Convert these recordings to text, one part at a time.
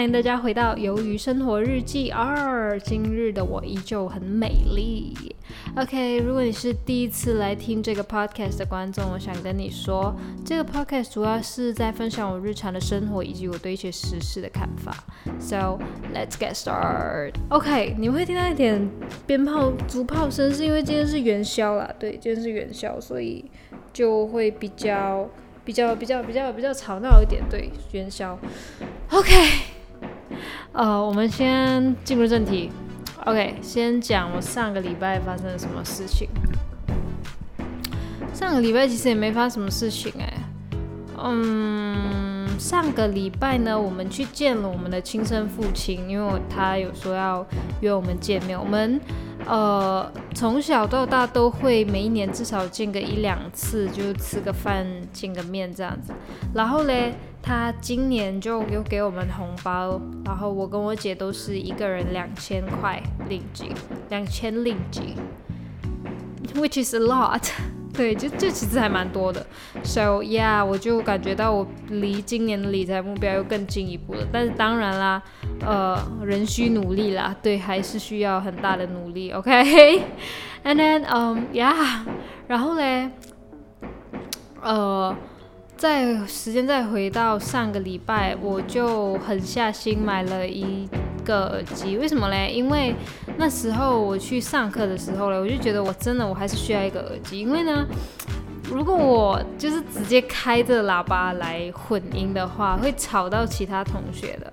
欢迎大家回到《鱿鱼生活日记二》。今日的我依旧很美丽。OK，如果你是第一次来听这个 podcast 的观众，我想跟你说，这个 podcast 主要是在分享我日常的生活以及我对一些时事的看法。So let's get started. OK，你会听到一点鞭炮、竹炮声，是因为今天是元宵啦。对，今天是元宵，所以就会比较。比较比较比较比较吵闹一点，对元宵。OK，呃，我们先进入正题。OK，先讲我上个礼拜发生了什么事情。上个礼拜其实也没发生什么事情哎。嗯，上个礼拜呢，我们去见了我们的亲生父亲，因为他有说要约我们见面。我们。呃，从小到大都会每一年至少见个一两次，就吃个饭、见个面这样子。然后嘞，他今年就又给我们红包，然后我跟我姐都是一个人两千块令吉，两千令吉，which is a lot。对，就就其实还蛮多的，so yeah，我就感觉到我离今年的理财目标又更进一步了。但是当然啦，呃，人需努力啦，对，还是需要很大的努力，OK？And then，嗯，yeah，然后嘞，呃，再时间再回到上个礼拜，我就狠下心买了一。个耳机为什么嘞？因为那时候我去上课的时候嘞，我就觉得我真的我还是需要一个耳机，因为呢，如果我就是直接开着喇叭来混音的话，会吵到其他同学的。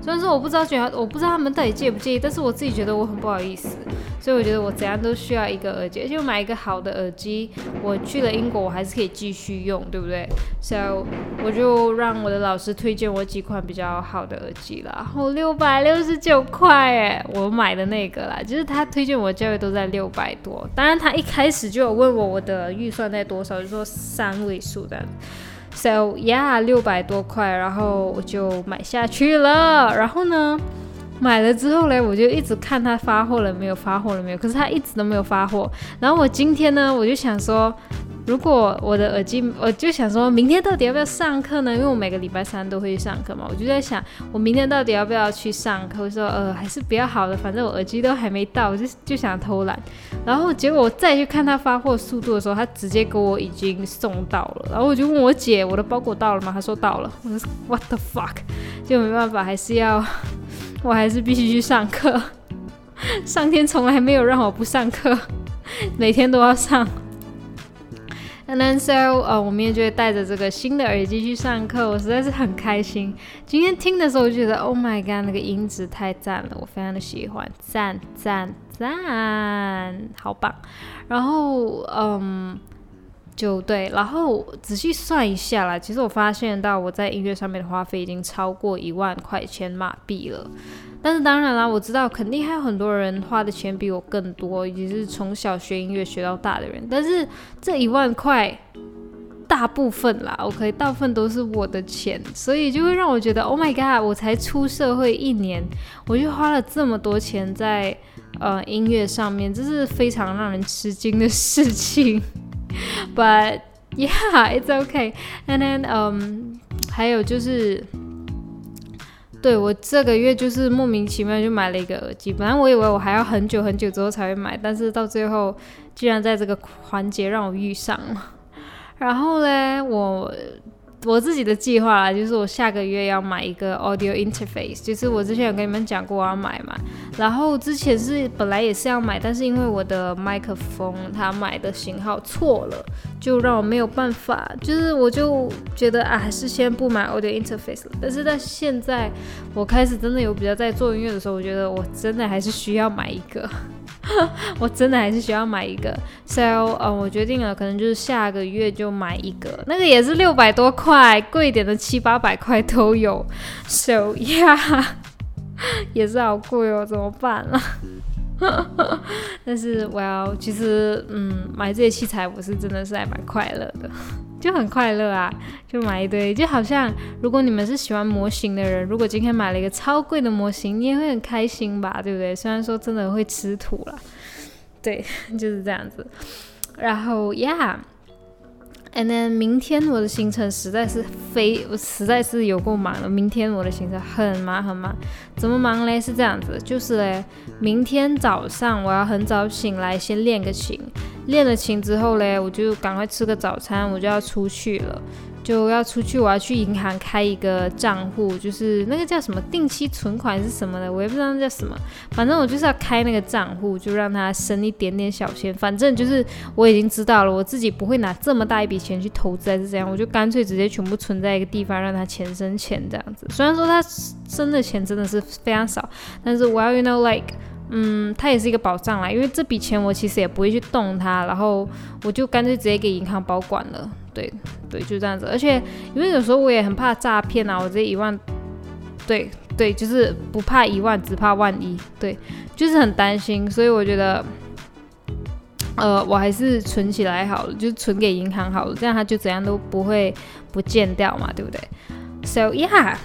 虽然说我不知道觉得我不知道他们到底介不介意，但是我自己觉得我很不好意思，所以我觉得我怎样都需要一个耳机，而且我买一个好的耳机，我去了英国我还是可以继续用，对不对？So 我就让我的老师推荐我几款比较好的耳机了，然后六百六十九块哎，我买的那个啦，就是他推荐我价位都在六百多，当然他一开始就有问我我的预算在多少，就说三位数的。So yeah，六百多块，然后我就买下去了。然后呢，买了之后嘞，我就一直看他发货了没有，发货了没有。可是他一直都没有发货。然后我今天呢，我就想说。如果我的耳机，我就想说明天到底要不要上课呢？因为我每个礼拜三都会去上课嘛，我就在想，我明天到底要不要去上课？我说，呃，还是比较好的，反正我耳机都还没到，我就就想偷懒。然后结果我再去看他发货速度的时候，他直接给我已经送到了。然后我就问我姐，我的包裹到了吗？她说到了。我说 What the fuck？就没办法，还是要，我还是必须去上课。上天从来没有让我不上课，每天都要上。And then so，呃，我明天就会带着这个新的耳机去上课，我实在是很开心。今天听的时候，我就觉得，Oh my god，那个音质太赞了，我非常的喜欢，赞赞赞，好棒。然后，嗯，就对，然后仔细算一下啦，其实我发现到我在音乐上面的花费已经超过一万块钱马币了。但是当然啦，我知道肯定还有很多人花的钱比我更多，也是从小学音乐学到大的人。但是这一万块，大部分啦，OK，大部分都是我的钱，所以就会让我觉得，Oh my god，我才出社会一年，我就花了这么多钱在呃音乐上面，这是非常让人吃惊的事情。But yeah，it's okay。And then，嗯，还有就是。对我这个月就是莫名其妙就买了一个耳机，本来我以为我还要很久很久之后才会买，但是到最后居然在这个环节让我遇上了。然后呢，我。我自己的计划啦，就是我下个月要买一个 audio interface，就是我之前有跟你们讲过我要买嘛。然后之前是本来也是要买，但是因为我的麦克风它买的型号错了，就让我没有办法。就是我就觉得啊，还是先不买 audio interface 了。但是在现在我开始真的有比较在做音乐的时候，我觉得我真的还是需要买一个。我真的还是需要买一个，so，呃，我决定了，可能就是下个月就买一个，那个也是六百多块，贵一点的七八百块都有，so yeah，也是好贵哦，怎么办啊？但是我要，其实，嗯，买这些器材我是真的是还蛮快乐的。就很快乐啊，就买一堆，就好像如果你们是喜欢模型的人，如果今天买了一个超贵的模型，你也会很开心吧，对不对？虽然说真的会吃土了，对，就是这样子。然后，Yeah。And then 明天我的行程实在是非，我实在是有够忙了。明天我的行程很忙很忙，怎么忙嘞？是这样子，就是嘞，明天早上我要很早醒来，先练个琴，练了琴之后嘞，我就赶快吃个早餐，我就要出去了。就要出去，我要去银行开一个账户，就是那个叫什么定期存款是什么的，我也不知道那叫什么。反正我就是要开那个账户，就让他生一点点小钱。反正就是我已经知道了，我自己不会拿这么大一笔钱去投资还是怎样，我就干脆直接全部存在一个地方，让他钱生钱这样子。虽然说他生的钱真的是非常少，但是我要 you know like。嗯，它也是一个保障啦，因为这笔钱我其实也不会去动它，然后我就干脆直接给银行保管了。对，对，就这样子。而且因为有时候我也很怕诈骗啊，我这一万，对对，就是不怕一万，只怕万一，对，就是很担心，所以我觉得，呃，我还是存起来好了，就存给银行好了，这样它就怎样都不会不见掉嘛，对不对？So yeah，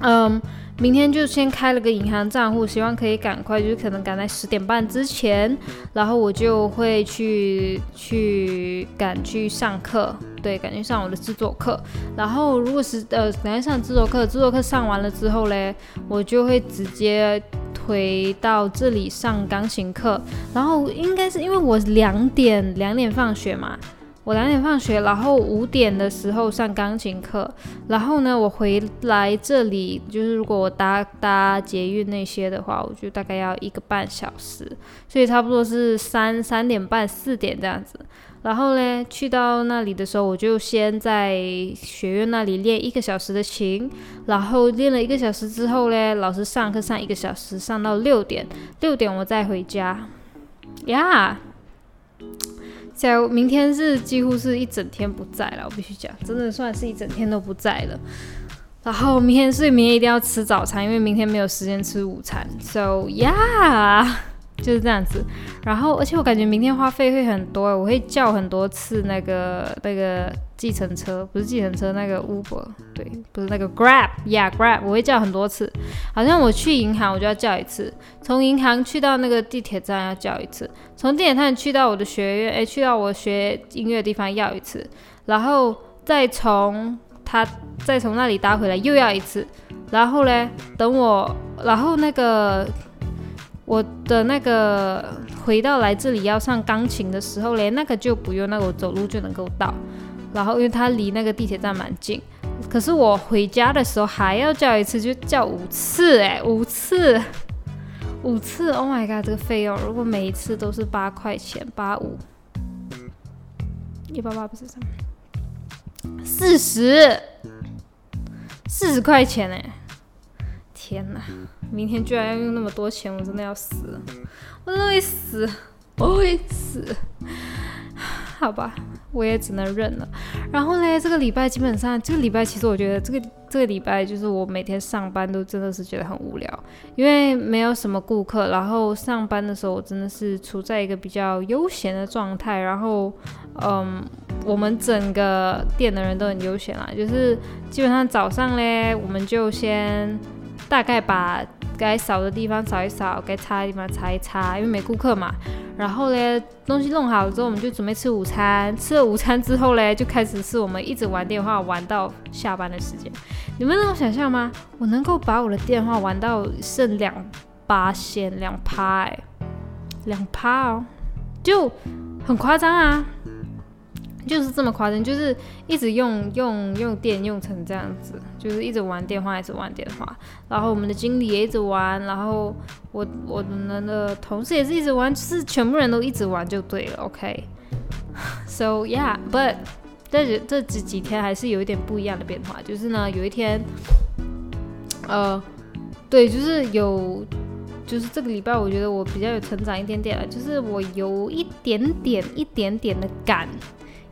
嗯。明天就先开了个银行账户，希望可以赶快，就是可能赶在十点半之前，然后我就会去去赶去上课，对，赶去上我的制作课。然后如果是呃赶去上制作课，制作课上完了之后嘞，我就会直接回到这里上钢琴课。然后应该是因为我两点两点放学嘛。我两点放学，然后五点的时候上钢琴课，然后呢，我回来这里就是如果我搭搭捷运那些的话，我就大概要一个半小时，所以差不多是三三点半四点这样子。然后呢，去到那里的时候，我就先在学院那里练一个小时的琴，然后练了一个小时之后呢，老师上课上一个小时，上到六点，六点我再回家，呀。在明天是几乎是一整天不在了，我必须讲，真的算是一整天都不在了。然后明天所以明天一定要吃早餐，因为明天没有时间吃午餐。So yeah，就是这样子。然后而且我感觉明天花费会很多，我会叫很多次那个那个。计程车不是计程车，那个 Uber 对，不是那个 Grab，Yeah Grab，我会叫很多次。好像我去银行我就要叫一次，从银行去到那个地铁站要叫一次，从地铁站去到我的学院，诶，去到我学音乐的地方要一次，然后再从他再从那里搭回来又要一次，然后嘞，等我，然后那个我的那个回到来这里要上钢琴的时候嘞，那个就不用，那个我走路就能够到。然后因为它离那个地铁站蛮近，可是我回家的时候还要叫一次，就叫五次哎，五次，五次，Oh my god，这个费用如果每一次都是八块钱，八五，一八八不是什么，四十，四十块钱哎，天哪，明天居然要用那么多钱，我真的要死了，我真的会死，我会死。好吧，我也只能认了。然后呢，这个礼拜基本上，这个礼拜其实我觉得这个这个礼拜就是我每天上班都真的是觉得很无聊，因为没有什么顾客。然后上班的时候，我真的是处在一个比较悠闲的状态。然后，嗯，我们整个店的人都很悠闲啦，就是基本上早上嘞，我们就先大概把。该扫的地方扫一扫，该擦的地方擦一擦，因为没顾客嘛。然后嘞，东西弄好了之后，我们就准备吃午餐。吃了午餐之后嘞，就开始是我们一直玩电话玩到下班的时间。你们能够想象吗？我能够把我的电话玩到剩两八线两趴，两趴哦，就很夸张啊。就是这么夸张，就是一直用用用电用成这样子，就是一直玩电话，一直玩电话。然后我们的经理也一直玩，然后我我们的同事也是一直玩，就是全部人都一直玩就对了。OK，So yeah，but 这这这几天还是有一点不一样的变化，就是呢，有一天，呃，对，就是有，就是这个礼拜我觉得我比较有成长一点点了，就是我有一点点一点点的感。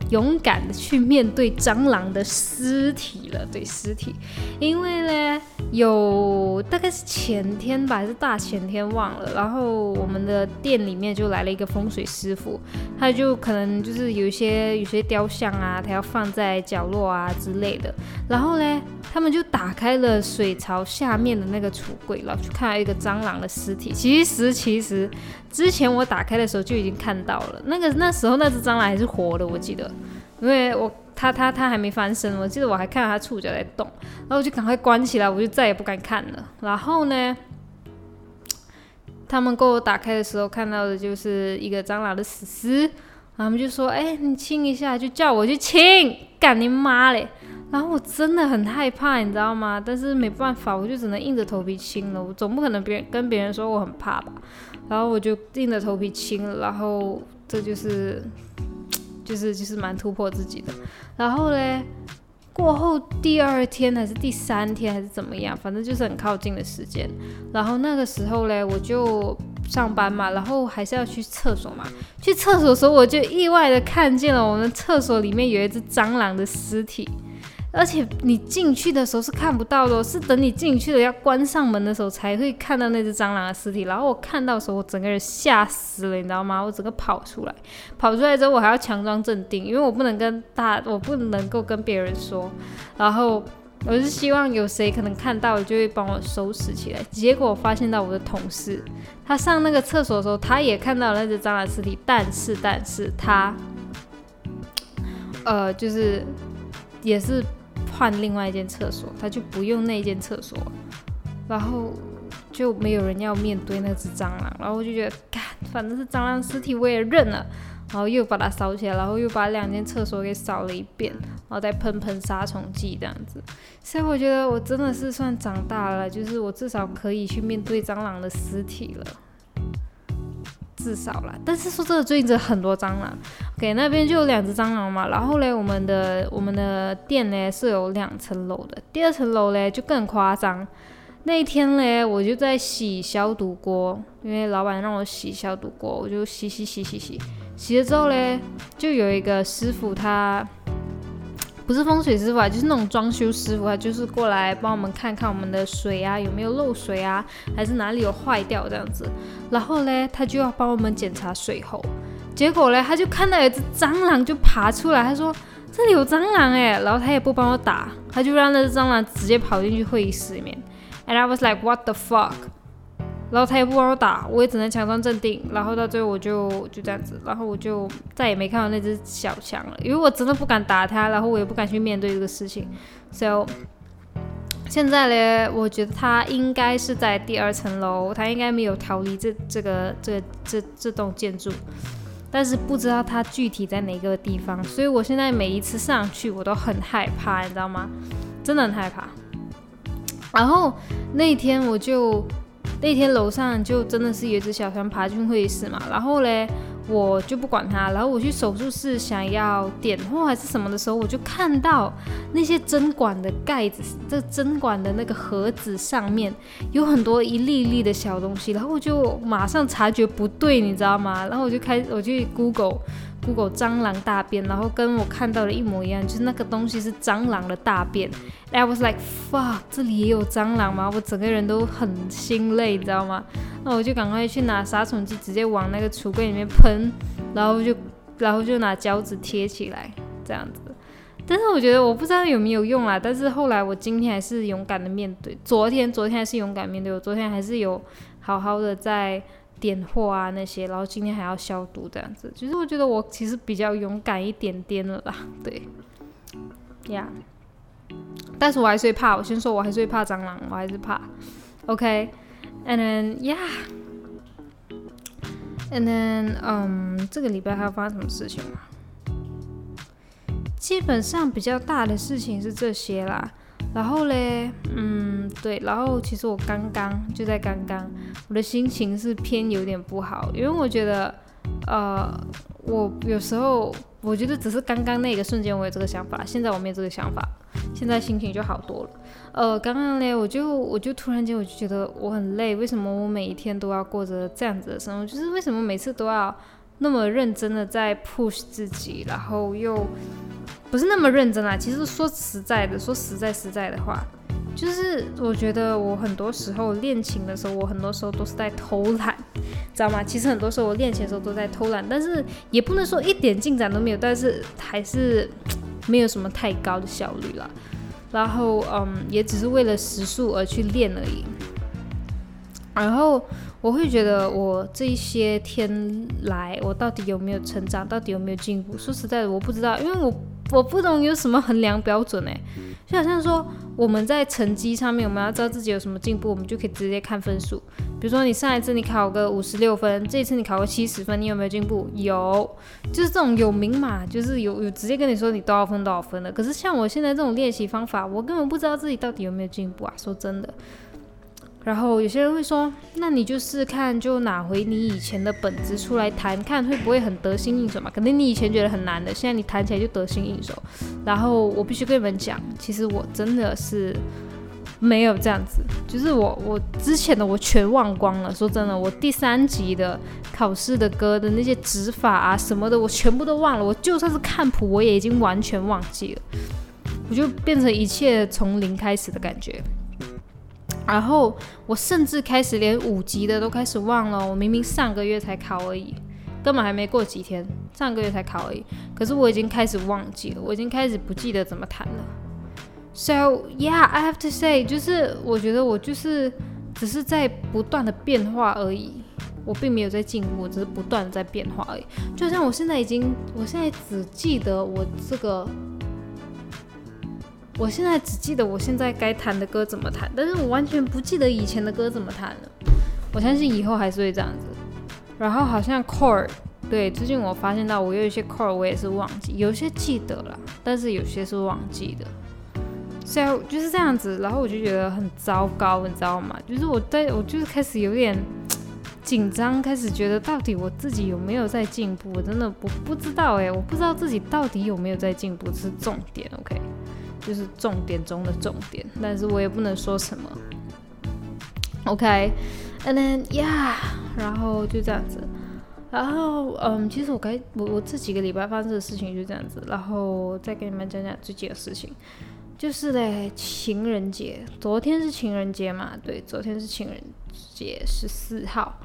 勇敢的去面对蟑螂的尸体了，对尸体，因为呢，有大概是前天吧，还是大前天忘了。然后我们的店里面就来了一个风水师傅，他就可能就是有一些有些雕像啊，他要放在角落啊之类的。然后呢，他们就打开了水槽下面的那个橱柜，然后去看到一个蟑螂的尸体。其实其实之前我打开的时候就已经看到了，那个那时候那只蟑螂还是活的，我记得。因为我它它它还没翻身，我记得我还看到它触角在动，然后我就赶快关起来，我就再也不敢看了。然后呢，他们给我打开的时候看到的就是一个蟑螂的死尸，他们就说：“哎，你亲一下，就叫我去亲，干你妈嘞！”然后我真的很害怕，你知道吗？但是没办法，我就只能硬着头皮亲了。我总不可能别人跟别人说我很怕吧？然后我就硬着头皮亲了。然后这就是，就是就是蛮突破自己的。然后嘞，过后第二天还是第三天还是怎么样，反正就是很靠近的时间。然后那个时候嘞，我就上班嘛，然后还是要去厕所嘛。去厕所的时候，我就意外的看见了我们厕所里面有一只蟑螂的尸体。而且你进去的时候是看不到的，是等你进去了要关上门的时候才会看到那只蟑螂的尸体。然后我看到的时候，我整个人吓死了，你知道吗？我整个跑出来，跑出来之后我还要强装镇定，因为我不能跟大，我不能够跟别人说。然后我是希望有谁可能看到就会帮我收拾起来。结果发现到我的同事，他上那个厕所的时候，他也看到了那只蟑螂尸体，但是但是他，呃，就是也是。换另外一间厕所，他就不用那间厕所，然后就没有人要面对那只蟑螂，然后我就觉得，干，反正是蟑螂尸体我也认了，然后又把它烧起来，然后又把两间厕所给扫了一遍，然后再喷喷杀虫剂这样子，所以我觉得我真的是算长大了，就是我至少可以去面对蟑螂的尸体了。至少啦，但是说这个最近很多蟑螂，OK 那边就有两只蟑螂嘛。然后嘞，我们的我们的店呢是有两层楼的，第二层楼嘞就更夸张。那一天嘞，我就在洗消毒锅，因为老板让我洗消毒锅，我就洗洗洗洗洗，洗了之后嘞，就有一个师傅他。不是风水师傅啊，就是那种装修师傅啊，就是过来帮我们看看我们的水啊有没有漏水啊，还是哪里有坏掉这样子。然后呢，他就要帮我们检查水喉。结果呢，他就看到有只蟑螂就爬出来，他说这里有蟑螂哎，然后他也不帮我打，他就让那只蟑螂直接跑进去会议室里面。And I was like, what the fuck? 然后他也不帮我打，我也只能强装镇定。然后到最后我就就这样子，然后我就再也没看到那只小强了，因为我真的不敢打他，然后我也不敢去面对这个事情。So 现在呢，我觉得他应该是在第二层楼，他应该没有逃离这这个这这这栋建筑，但是不知道他具体在哪个地方。所以我现在每一次上去我都很害怕，你知道吗？真的很害怕。然后那天我就。那天楼上就真的是有一只小强爬进会议室嘛，然后嘞，我就不管它，然后我去手术室想要点货还是什么的时候，我就看到那些针管的盖子，这针管的那个盒子上面有很多一粒粒的小东西，然后我就马上察觉不对，你知道吗？然后我就开，我去 Google。Google 蟑螂大便，然后跟我看到的一模一样，就是那个东西是蟑螂的大便。I was like fuck，这里也有蟑螂吗？我整个人都很心累，你知道吗？那我就赶快去拿杀虫剂，直接往那个橱柜里面喷，然后就然后就拿胶纸贴起来，这样子。但是我觉得我不知道有没有用啊。但是后来我今天还是勇敢的面对，昨天昨天还是勇敢面对，我昨天还是有好好的在。点货啊那些，然后今天还要消毒这样子，其实我觉得我其实比较勇敢一点点了啦，对，呀，但是我还是会怕，我先说我还是会怕蟑螂，我还是怕，OK，and then yeah，and then 嗯，这个礼拜还要发生什么事情吗？基本上比较大的事情是这些啦。然后嘞，嗯，对，然后其实我刚刚就在刚刚，我的心情是偏有点不好，因为我觉得，呃，我有时候我觉得只是刚刚那个瞬间我有这个想法，现在我没有这个想法，现在心情就好多了。呃，刚刚嘞，我就我就突然间我就觉得我很累，为什么我每一天都要过着这样子的生活？就是为什么每次都要那么认真的在 push 自己，然后又。不是那么认真啊，其实说实在的，说实在实在的话，就是我觉得我很多时候练琴的时候，我很多时候都是在偷懒，知道吗？其实很多时候我练琴的时候都在偷懒，但是也不能说一点进展都没有，但是还是没有什么太高的效率了。然后，嗯，也只是为了时速而去练而已。然后我会觉得我这一些天来，我到底有没有成长，到底有没有进步？说实在的，我不知道，因为我我不懂有什么衡量标准诶。就好像说我们在成绩上面，我们要知道自己有什么进步，我们就可以直接看分数。比如说你上一次你考个五十六分，这一次你考个七十分，你有没有进步？有，就是这种有明码，就是有有直接跟你说你多少分多少分的。可是像我现在这种练习方法，我根本不知道自己到底有没有进步啊！说真的。然后有些人会说，那你就试看，就拿回你以前的本子出来弹，看会不会很得心应手嘛？肯定你以前觉得很难的，现在你弹起来就得心应手。然后我必须跟你们讲，其实我真的是没有这样子，就是我我之前的我全忘光了。说真的，我第三集的考试的歌的那些指法啊什么的，我全部都忘了。我就算是看谱，我也已经完全忘记了。我就变成一切从零开始的感觉。然后我甚至开始连五级的都开始忘了，我明明上个月才考而已，根本还没过几天，上个月才考而已。可是我已经开始忘记了，我已经开始不记得怎么弹了。So yeah, I have to say，就是我觉得我就是只是在不断的变化而已，我并没有在进步，只是不断在变化而已。就像我现在已经，我现在只记得我这个。我现在只记得我现在该弹的歌怎么弹，但是我完全不记得以前的歌怎么弹了。我相信以后还是会这样子。然后好像 chord，对，最近我发现到我有一些 chord 我也是忘记，有些记得了，但是有些是忘记的。所以就是这样子，然后我就觉得很糟糕，你知道吗？就是我在我就是开始有点紧张，开始觉得到底我自己有没有在进步？我真的不不知道哎，我不知道自己到底有没有在进步，这是重点。OK。就是重点中的重点，但是我也不能说什么。OK，and then yeah，然后就这样子，然后嗯，其实我该我我这几个礼拜发生的事情就这样子，然后再给你们讲讲最近的事情，就是嘞情人节，昨天是情人节嘛，对，昨天是情人节十四号，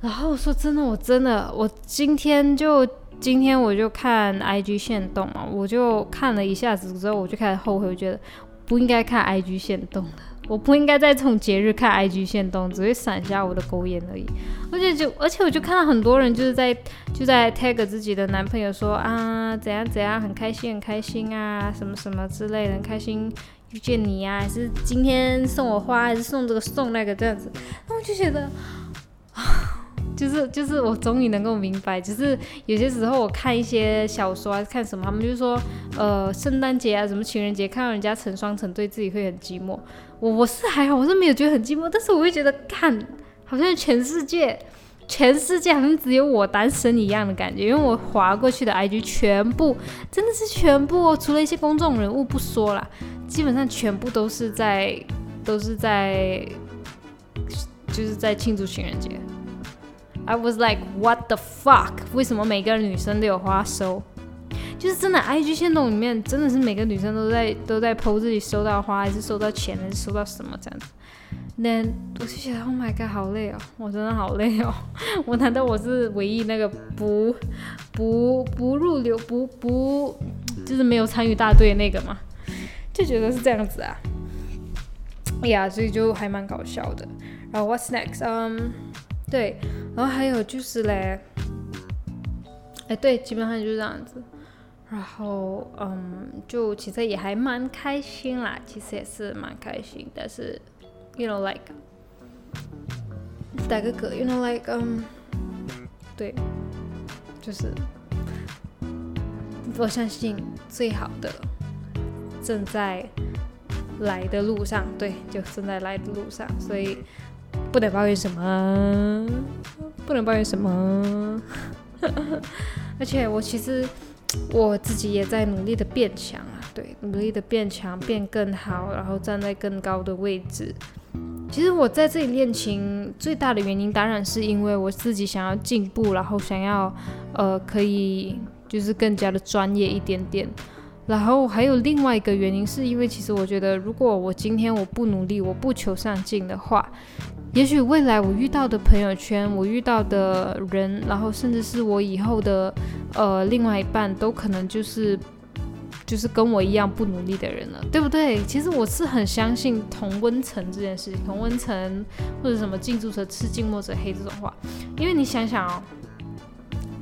然后说真的，我真的我今天就。今天我就看 IG 线动嘛，我就看了一下子之后，我就开始后悔，我觉得不应该看 IG 线动了，我不应该在这种节日看 IG 线动，只会闪瞎我的狗眼而已。而且就而且我就看到很多人就是在就在 tag 自己的男朋友说啊怎样怎样很开心很开心啊什么什么之类的，开心遇见你呀，还是今天送我花，还是送这个送那个这样子，那我就觉得啊。就是就是我终于能够明白，就是有些时候我看一些小说啊，看什么，他们就说，呃，圣诞节啊，什么情人节，看到人家成双成对，自己会很寂寞。我我是还好，我是没有觉得很寂寞，但是我会觉得，看，好像全世界，全世界好像只有我单身一样的感觉。因为我划过去的 IG 全部，真的是全部，除了一些公众人物不说了，基本上全部都是在，都是在，就是在庆祝情人节。I was like, what the fuck？为什么每个女生都有花收？就是真的，IG 线动里面真的是每个女生都在都在 po 自己收到花，还是收到钱，还是收到什么这样子。那我就觉得，Oh my god，好累哦，我真的好累哦。我难道我是唯一那个不不不入流、不不就是没有参与大队的那个吗？就觉得是这样子啊。哎呀，所以就还蛮搞笑的。然后 What's next？嗯。对，然后还有就是嘞，哎，对，基本上就是这样子。然后，嗯，就其实也还蛮开心啦，其实也是蛮开心。但是，you know like，打个嗝，you know like，嗯，对，就是我相信最好的正在来的路上，对，就正在来的路上，所以。不能抱怨什么，不能抱怨什么。而且我其实我自己也在努力的变强啊，对，努力的变强，变更好，然后站在更高的位置。其实我在这里练琴最大的原因，当然是因为我自己想要进步，然后想要呃可以就是更加的专业一点点。然后还有另外一个原因，是因为其实我觉得，如果我今天我不努力，我不求上进的话，也许未来我遇到的朋友圈，我遇到的人，然后甚至是我以后的呃另外一半，都可能就是 就是跟我一样不努力的人了，对不对？其实我是很相信同温层这件事情，同温层或者什么近朱者赤，近墨者黑这种话，因为你想想哦，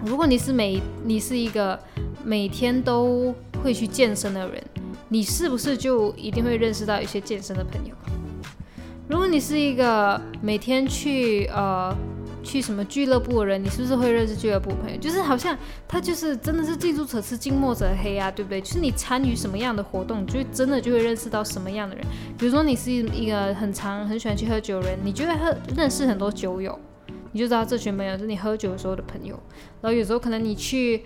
如果你是每你是一个每天都会去健身的人，你是不是就一定会认识到一些健身的朋友？如果你是一个每天去呃。去什么俱乐部的人，你是不是会认识俱乐部朋友？就是好像他就是真的是近朱者赤，近墨者黑啊，对不对？就是你参与什么样的活动，就真的就会认识到什么样的人。比如说你是一个很常很喜欢去喝酒的人，你就会喝认识很多酒友，你就知道这群朋友是你喝酒的时候的朋友。然后有时候可能你去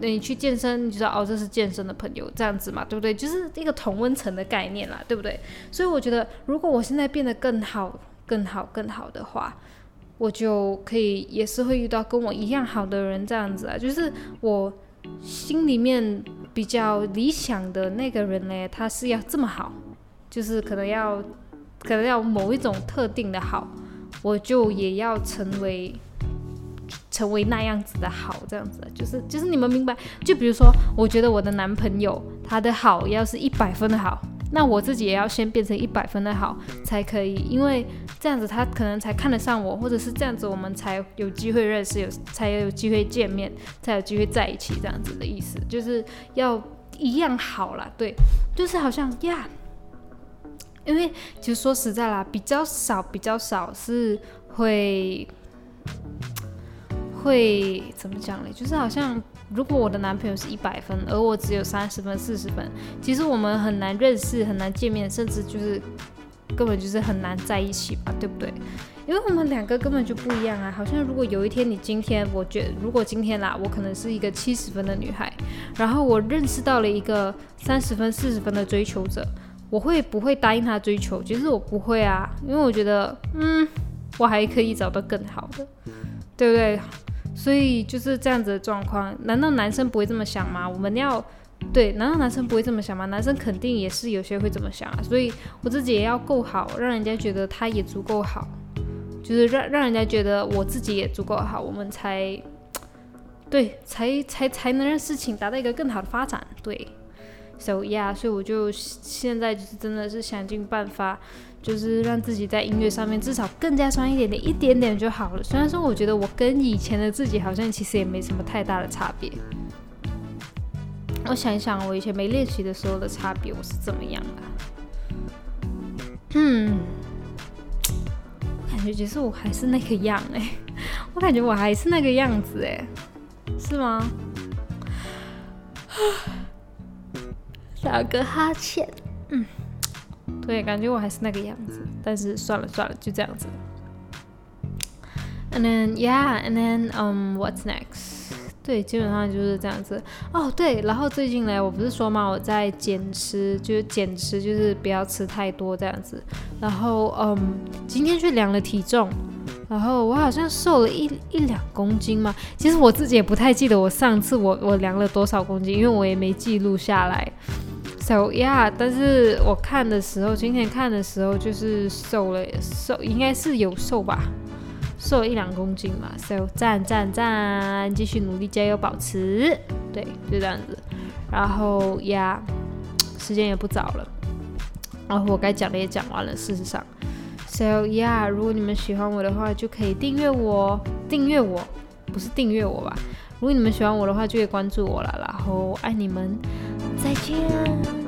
你去健身，你就知道哦这是健身的朋友，这样子嘛，对不对？就是一个同温层的概念啦，对不对？所以我觉得如果我现在变得更好、更好、更好的话。我就可以也是会遇到跟我一样好的人，这样子啊，就是我心里面比较理想的那个人呢，他是要这么好，就是可能要可能要某一种特定的好，我就也要成为成为那样子的好，这样子，就是就是你们明白？就比如说，我觉得我的男朋友他的好要是一百分的好。那我自己也要先变成一百分的好才可以，因为这样子他可能才看得上我，或者是这样子我们才有机会认识，有才有机会见面，才有机会在一起，这样子的意思就是要一样好啦，对，就是好像呀，因为其实说实在啦，比较少比较少是会会怎么讲呢？就是好像。如果我的男朋友是一百分，而我只有三十分、四十分，其实我们很难认识、很难见面，甚至就是根本就是很难在一起吧，对不对？因为我们两个根本就不一样啊。好像如果有一天你今天，我觉如果今天啦，我可能是一个七十分的女孩，然后我认识到了一个三十分、四十分的追求者，我会不会答应他追求？其实我不会啊，因为我觉得，嗯，我还可以找到更好的，对不对？所以就是这样子的状况，难道男生不会这么想吗？我们要对，难道男生不会这么想吗？男生肯定也是有些会这么想啊。所以我自己也要够好，让人家觉得他也足够好，就是让让人家觉得我自己也足够好，我们才对，才才才能让事情达到一个更好的发展。对，So yeah，所以我就现在就是真的是想尽办法。就是让自己在音乐上面至少更加专一点点，一点点就好了。虽然说我觉得我跟以前的自己好像其实也没什么太大的差别。我想一想，我以前没练习的时候的差别我是怎么样的？嗯，我感觉其实我还是那个样哎，我感觉我还是那个样子哎，是吗？打个哈欠，嗯。对，感觉我还是那个样子，但是算了算了，就这样子。And then yeah, and then um, what's next? 对，基本上就是这样子。哦，对，然后最近呢，我不是说嘛，我在减吃，就是减吃，就是不要吃太多这样子。然后嗯，今天去量了体重，然后我好像瘦了一一两公斤嘛。其实我自己也不太记得我上次我我量了多少公斤，因为我也没记录下来。So yeah，但是我看的时候，今天看的时候就是瘦了，瘦应该是有瘦吧，瘦了一两公斤嘛。So 赞赞赞，继续努力加油，保持，对，就这样子。然后呀，时间也不早了，然后我该讲的也讲完了。事实上，So yeah，如果你们喜欢我的话，就可以订阅我，订阅我，不是订阅我吧？如果你们喜欢我的话，就可以关注我了。然后爱你们。再见。